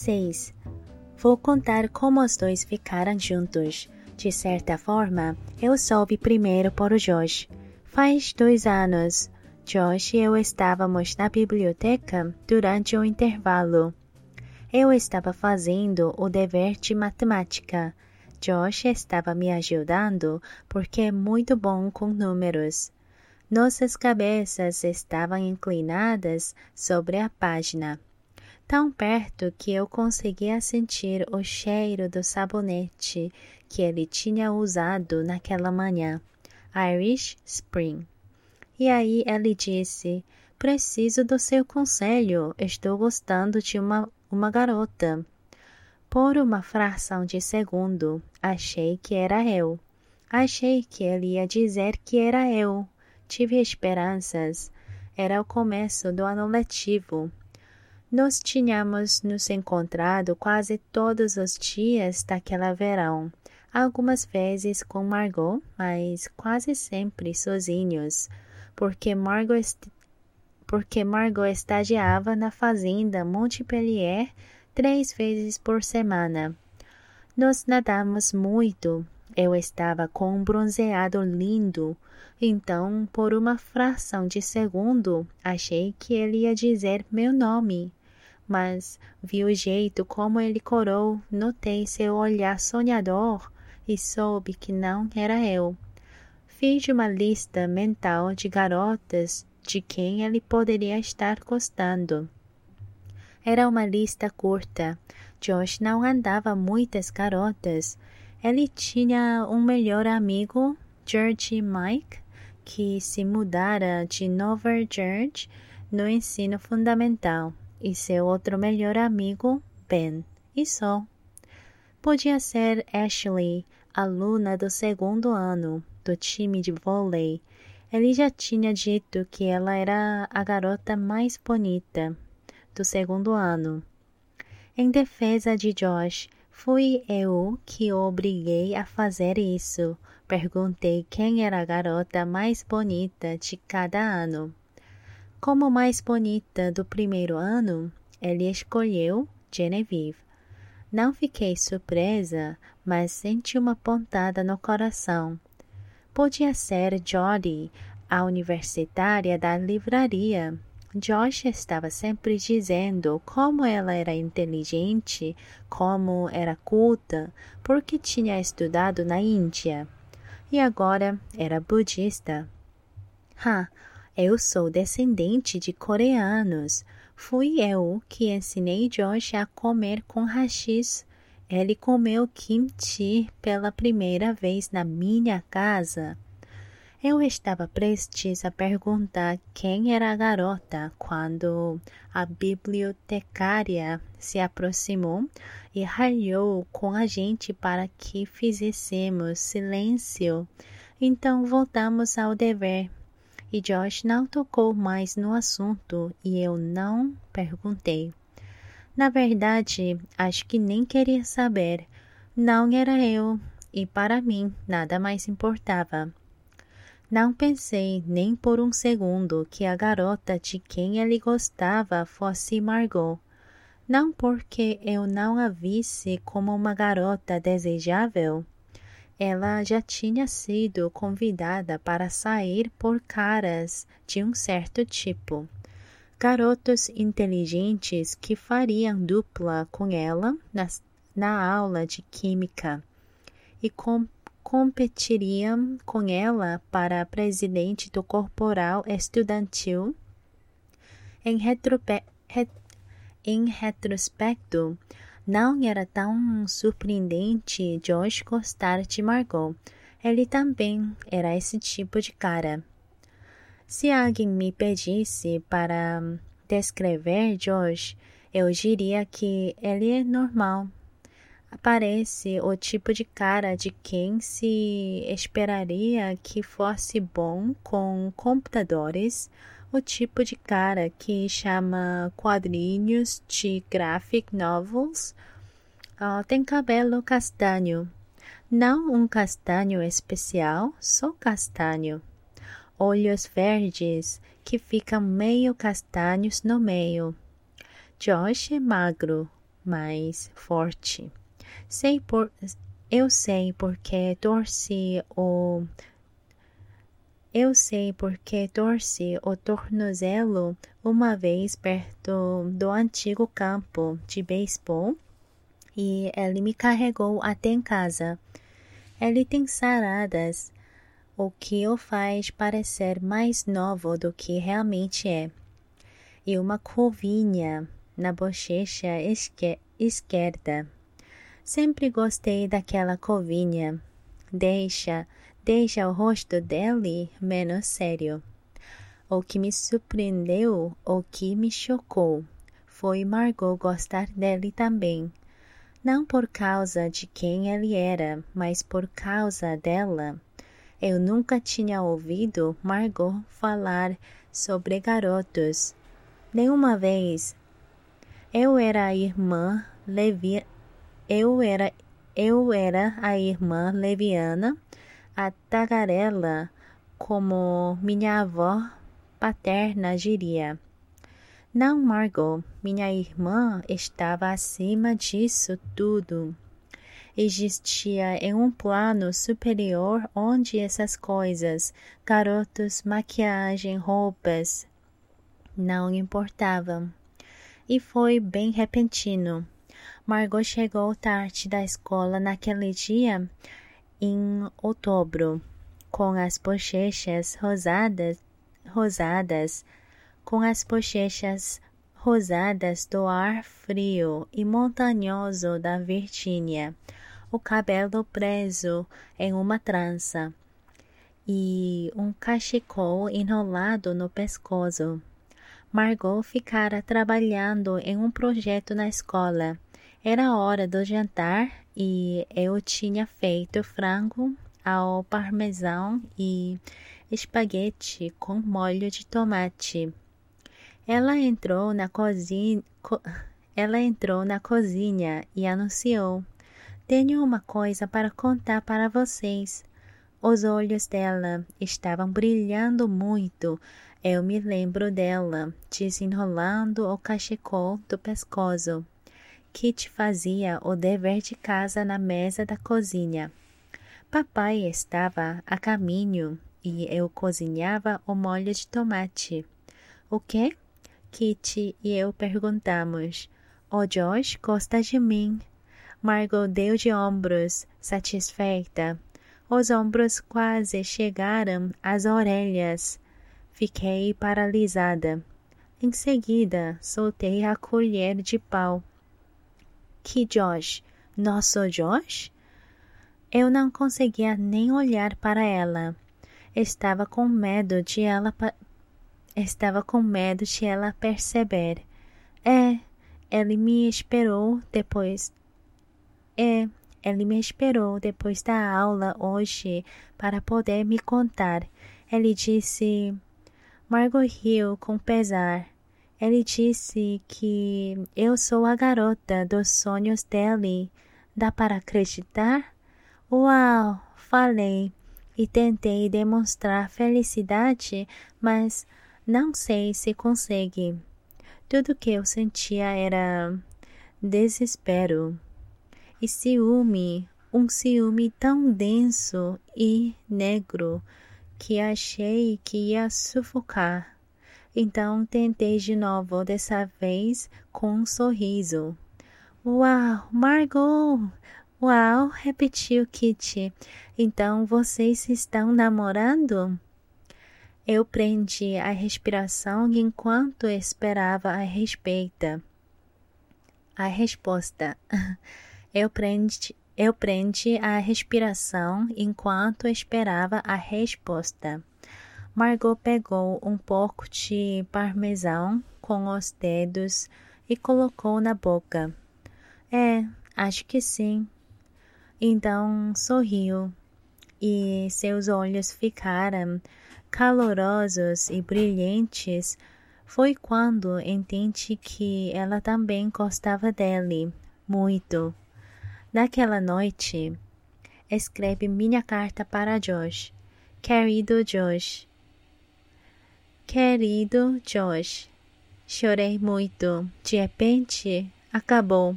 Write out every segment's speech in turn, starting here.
6. Vou contar como os dois ficaram juntos. De certa forma, eu soube primeiro por Josh. Faz dois anos, Josh e eu estávamos na biblioteca durante o intervalo. Eu estava fazendo o dever de matemática. Josh estava me ajudando porque é muito bom com números. Nossas cabeças estavam inclinadas sobre a página, tão perto que eu conseguia sentir o cheiro do sabonete que ele tinha usado naquela manhã, Irish Spring. E aí ele disse: Preciso do seu conselho, estou gostando de uma, uma garota. Por uma fração de segundo, achei que era eu. Achei que ele ia dizer que era eu tive esperanças. Era o começo do ano letivo. Nós tínhamos nos encontrado quase todos os dias daquela verão, algumas vezes com Margot, mas quase sempre sozinhos, porque Margot, porque Margot estagiava na fazenda Montpellier três vezes por semana. Nós nadamos muito. Eu estava com um bronzeado lindo, então, por uma fração de segundo, achei que ele ia dizer meu nome. Mas vi o jeito como ele corou, notei seu olhar sonhador e soube que não era eu. Fiz uma lista mental de garotas de quem ele poderia estar gostando. Era uma lista curta. Josh não andava muitas garotas. Ele tinha um melhor amigo, George Mike, que se mudara de Nova Jersey no ensino fundamental e seu outro melhor amigo, Ben, e só. Podia ser Ashley, aluna do segundo ano do time de vôlei. Ele já tinha dito que ela era a garota mais bonita do segundo ano. Em defesa de Josh, fui eu que o obriguei a fazer isso, Perguntei quem era a garota mais bonita de cada ano. Como mais bonita do primeiro ano, ele escolheu Genevieve. Não fiquei surpresa, mas senti uma pontada no coração. Podia ser Jodie, a universitária da livraria. Josh estava sempre dizendo como ela era inteligente, como era culta, porque tinha estudado na Índia e agora era budista. Ha, eu sou descendente de coreanos. Fui eu que ensinei Josh a comer com rachis. Ele comeu kimchi pela primeira vez na minha casa. Eu estava prestes a perguntar quem era a garota quando a bibliotecária se aproximou e ralhou com a gente para que fizéssemos silêncio. Então voltamos ao dever. E Josh não tocou mais no assunto e eu não perguntei. Na verdade, acho que nem queria saber. Não era eu, e para mim nada mais importava. Não pensei nem por um segundo que a garota de quem ele gostava fosse Margot. Não porque eu não a visse como uma garota desejável. Ela já tinha sido convidada para sair por caras de um certo tipo. Garotos inteligentes que fariam dupla com ela na, na aula de química e com competiria com ela para presidente do Corporal Estudantil. Em, em retrospecto, não era tão surpreendente Josh gostar de Margot. Ele também era esse tipo de cara. Se alguém me pedisse para descrever Josh, eu diria que ele é normal, Aparece o tipo de cara de quem se esperaria que fosse bom com computadores, o tipo de cara que chama quadrinhos de graphic novels. Uh, tem cabelo castanho, não um castanho especial, só castanho. Olhos verdes que ficam meio castanhos no meio. Josh é magro, mais forte. Sei por, eu sei porque torci o eu sei porque torci o tornozelo uma vez perto do antigo campo de beisebol e ele me carregou até em casa. Ele tem saradas, o que o faz parecer mais novo do que realmente é, e uma covinha na bochecha esquerda. Sempre gostei daquela covinha. Deixa, deixa o rosto dele menos sério. O que me surpreendeu, o que me chocou, foi Margot gostar dele também. Não por causa de quem ele era, mas por causa dela. Eu nunca tinha ouvido Margot falar sobre garotos. Nenhuma vez. Eu era a irmã Levi, eu era, eu era a irmã leviana, a tagarela, como minha avó paterna diria. Não, Margot, minha irmã estava acima disso tudo. Existia em um plano superior onde essas coisas, garotos, maquiagem, roupas, não importavam. E foi bem repentino. Margot chegou tarde da escola naquele dia, em outubro, com as bochechas rosadas, rosadas, com as bochechas rosadas do ar frio e montanhoso da Virgínia, o cabelo preso em uma trança e um cachecol enrolado no pescoço. Margot ficara trabalhando em um projeto na escola era hora do jantar e eu tinha feito frango ao parmesão e espaguete com molho de tomate. Ela entrou na cozinha, co ela entrou na cozinha e anunciou: Tenho uma coisa para contar para vocês. Os olhos dela estavam brilhando muito. Eu me lembro dela desenrolando o cachecol do pescoço. Kit fazia o dever de casa na mesa da cozinha. Papai estava a caminho e eu cozinhava o molho de tomate. O que? Kit e eu perguntamos. O Josh gosta de mim. Margot deu de ombros, satisfeita. Os ombros quase chegaram às orelhas. Fiquei paralisada. Em seguida, soltei a colher de pau que Josh? Nosso Josh? Eu não conseguia nem olhar para ela. Estava com medo de ela estava com medo de ela perceber. É, ele me esperou depois. É, ele me esperou depois da aula hoje para poder me contar. Ele disse. Margot riu com pesar. Ele disse que eu sou a garota dos sonhos dele. Dá para acreditar? Uau! Falei e tentei demonstrar felicidade, mas não sei se consegui. Tudo que eu sentia era desespero e ciúme, um ciúme tão denso e negro que achei que ia sufocar. Então tentei de novo, dessa vez com um sorriso. Uau, Margot! Uau, repetiu Kitty. Então vocês estão namorando? Eu prendi a respiração enquanto esperava a respeita. A resposta. Eu prendi, eu prendi a respiração enquanto esperava a resposta. Margot pegou um pouco de parmesão com os dedos e colocou na boca. É, acho que sim. Então sorriu e seus olhos ficaram calorosos e brilhantes. Foi quando entendi que ela também gostava dele muito. Naquela noite, escreve minha carta para Josh. Querido Josh, Querido Josh, chorei muito. De repente, acabou.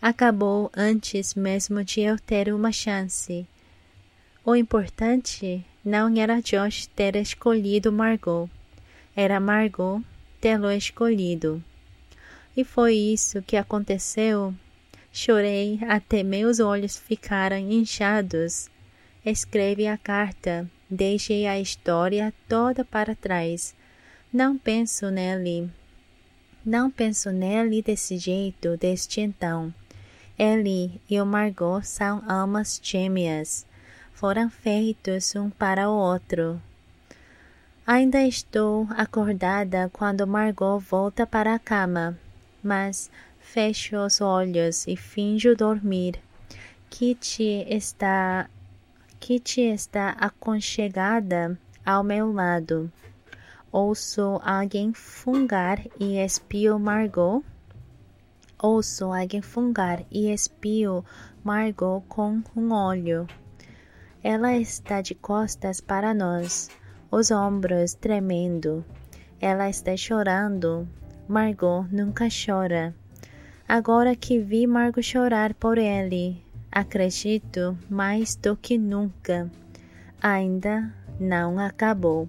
Acabou antes mesmo de eu ter uma chance. O importante não era Josh ter escolhido Margot, era Margot tê-lo escolhido. E foi isso que aconteceu. Chorei até meus olhos ficaram inchados. Escreve a carta, deixei a história toda para trás. Não penso nele. Não penso nele desse jeito desde então. Ele e o Margot são almas gêmeas. Foram feitos um para o outro. Ainda estou acordada quando Margot volta para a cama, mas fecho os olhos e finjo dormir. Kitty está Kitty está aconchegada ao meu lado. Ouço alguém fungar e espio Margot. Ouço alguém fungar e espio Margot com um olho. Ela está de costas para nós, os ombros tremendo. Ela está chorando. Margot nunca chora. Agora que vi Margot chorar por ele, acredito mais do que nunca. Ainda não acabou.